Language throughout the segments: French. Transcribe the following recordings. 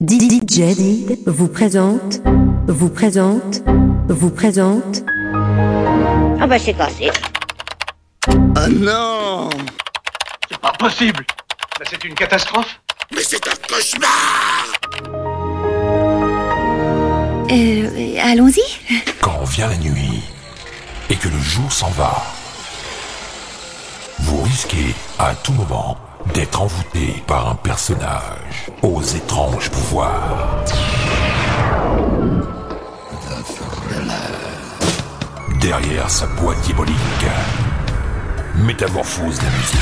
DJ vous présente, vous présente, vous présente. Ah bah c'est cassé. Ah non C'est pas possible Là, c'est une catastrophe Mais c'est un cauchemar Euh, allons-y. Quand vient la nuit et que le jour s'en va, vous risquez à tout moment d'être envoûté par un personnage aux étranges pouvoirs. Derrière sa boîte diabolique, métamorphose la musique.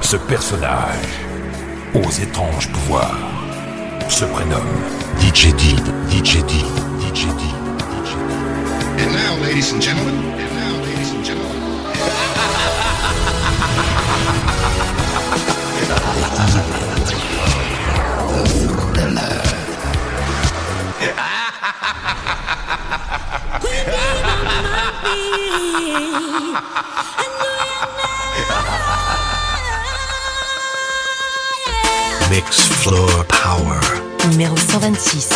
Ce personnage aux étranges pouvoirs se prénomme DJ Did, DJ Did, DJ Did. And now, ladies and gentlemen, and now, ladies and gentlemen, Mix Floor Power. Numéro 126.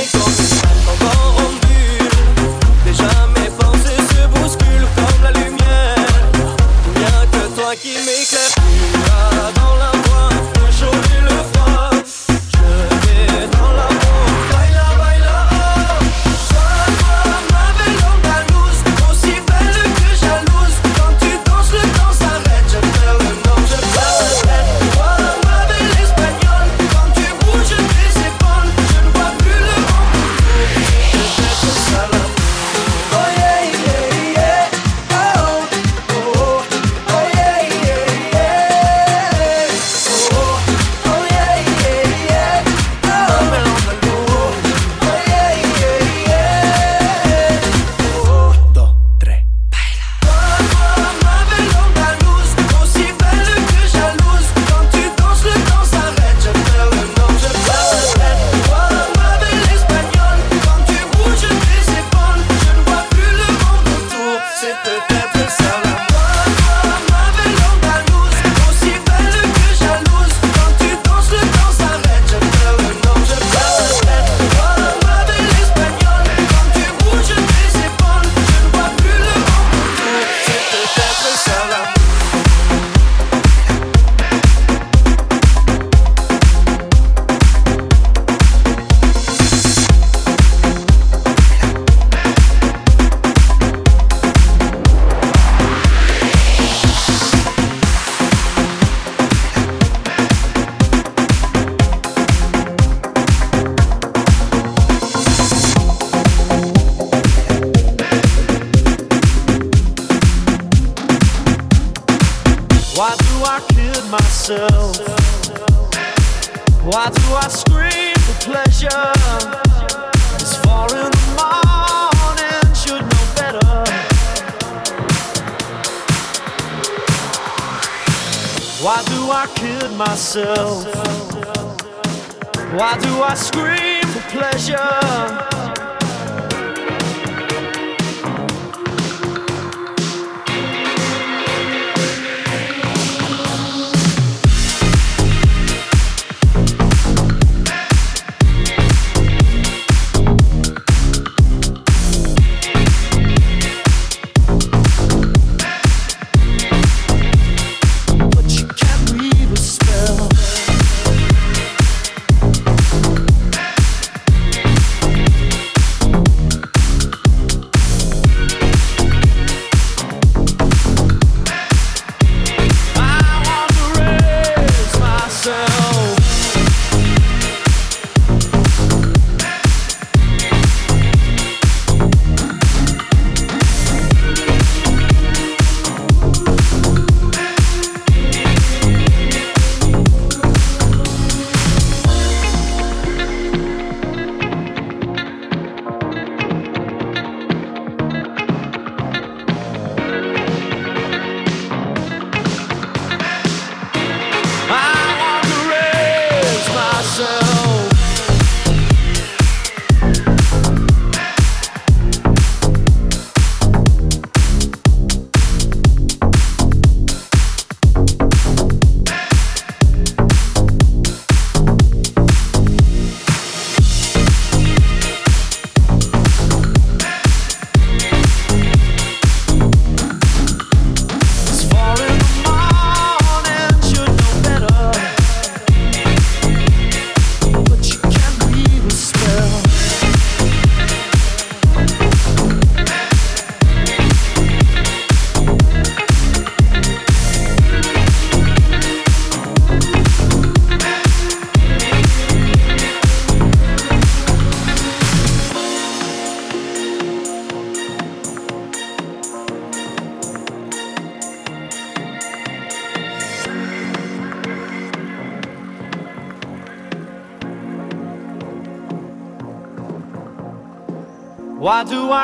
shake.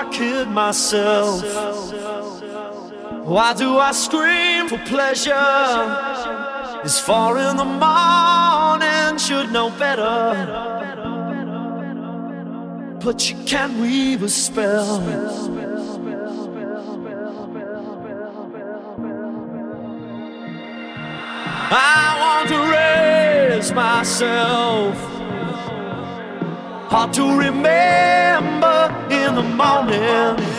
I kid myself? Why do I scream for pleasure? It's far in the morning, should know better. But you can't weave a spell. I want to raise myself, hard to remember the morning.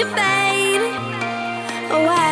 You fade away.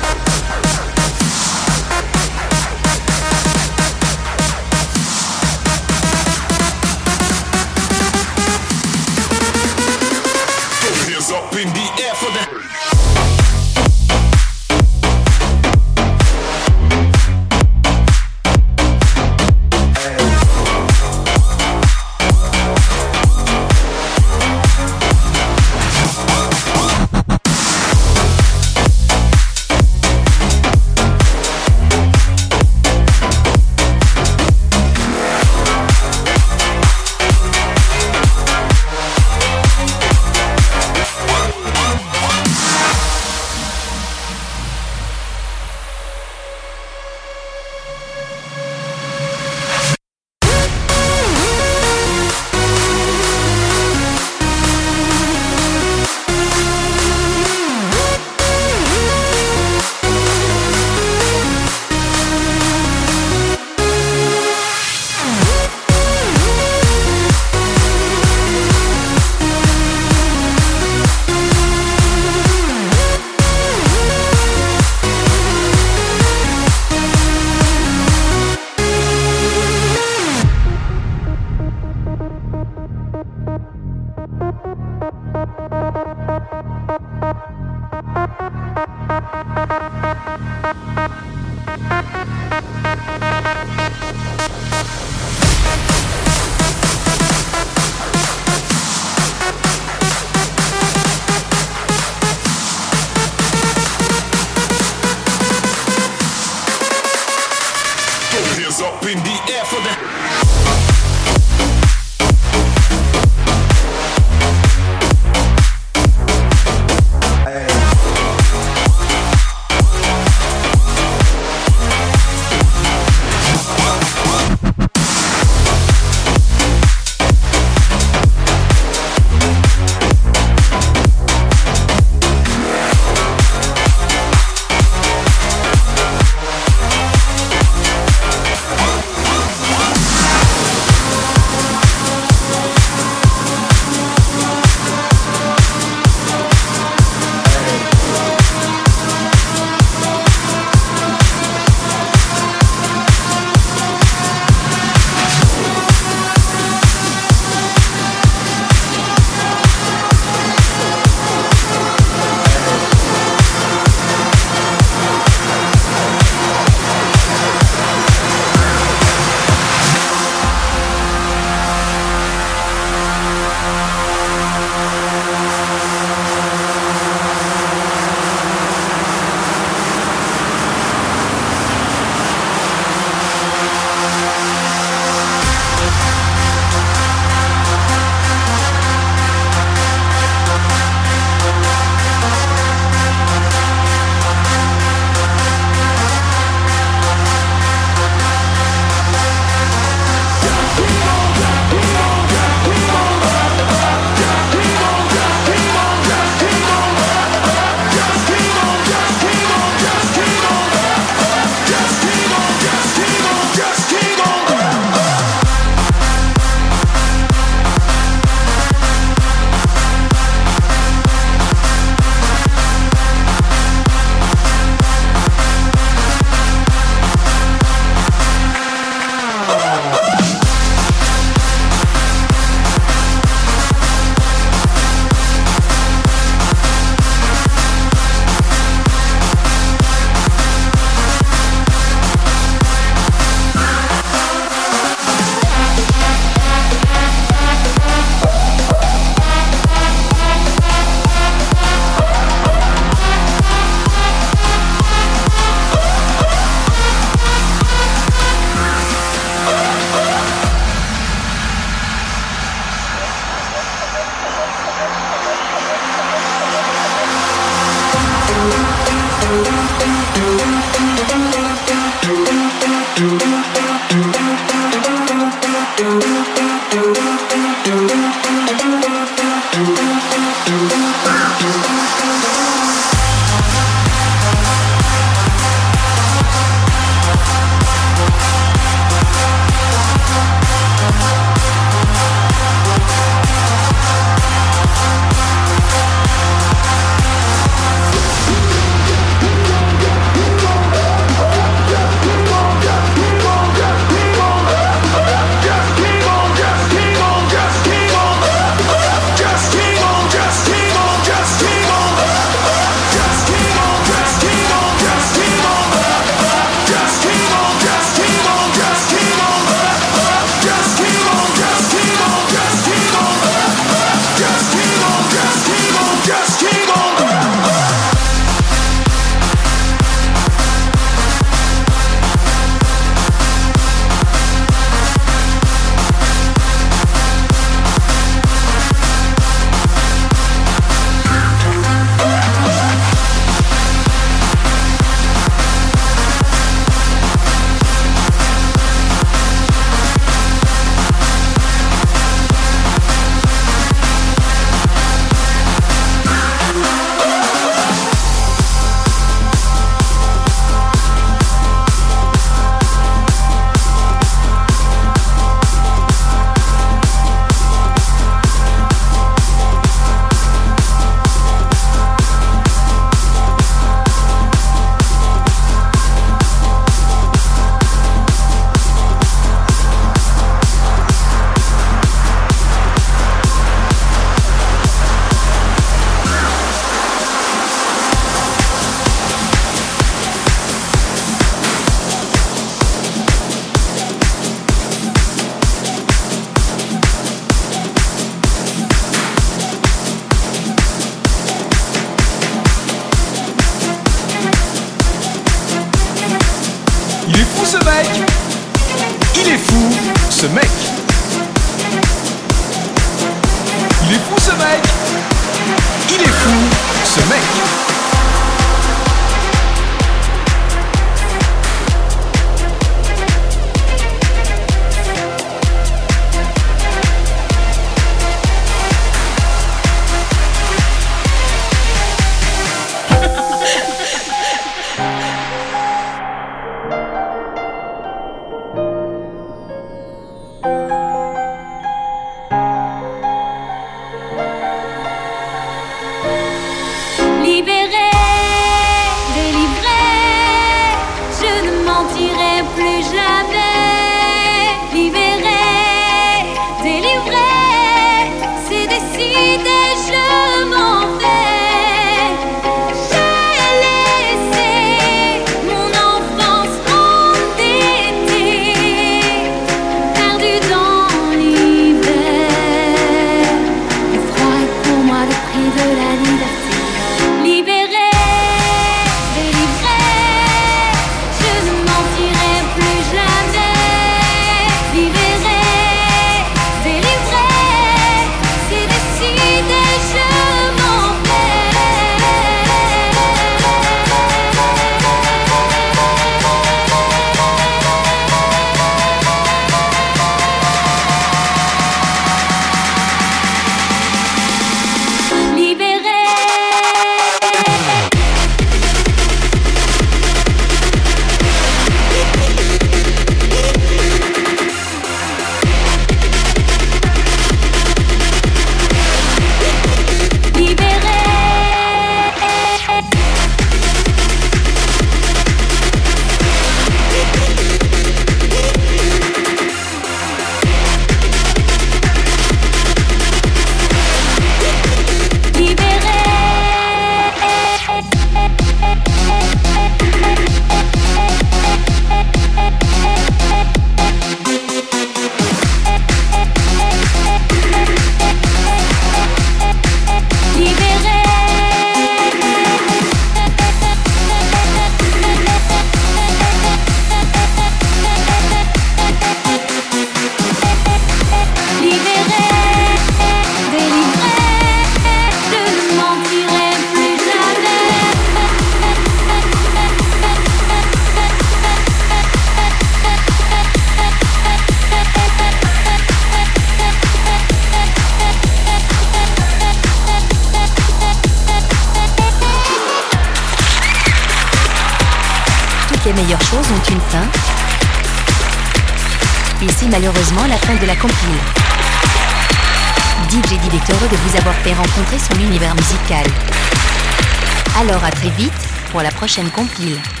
Prochaine compile.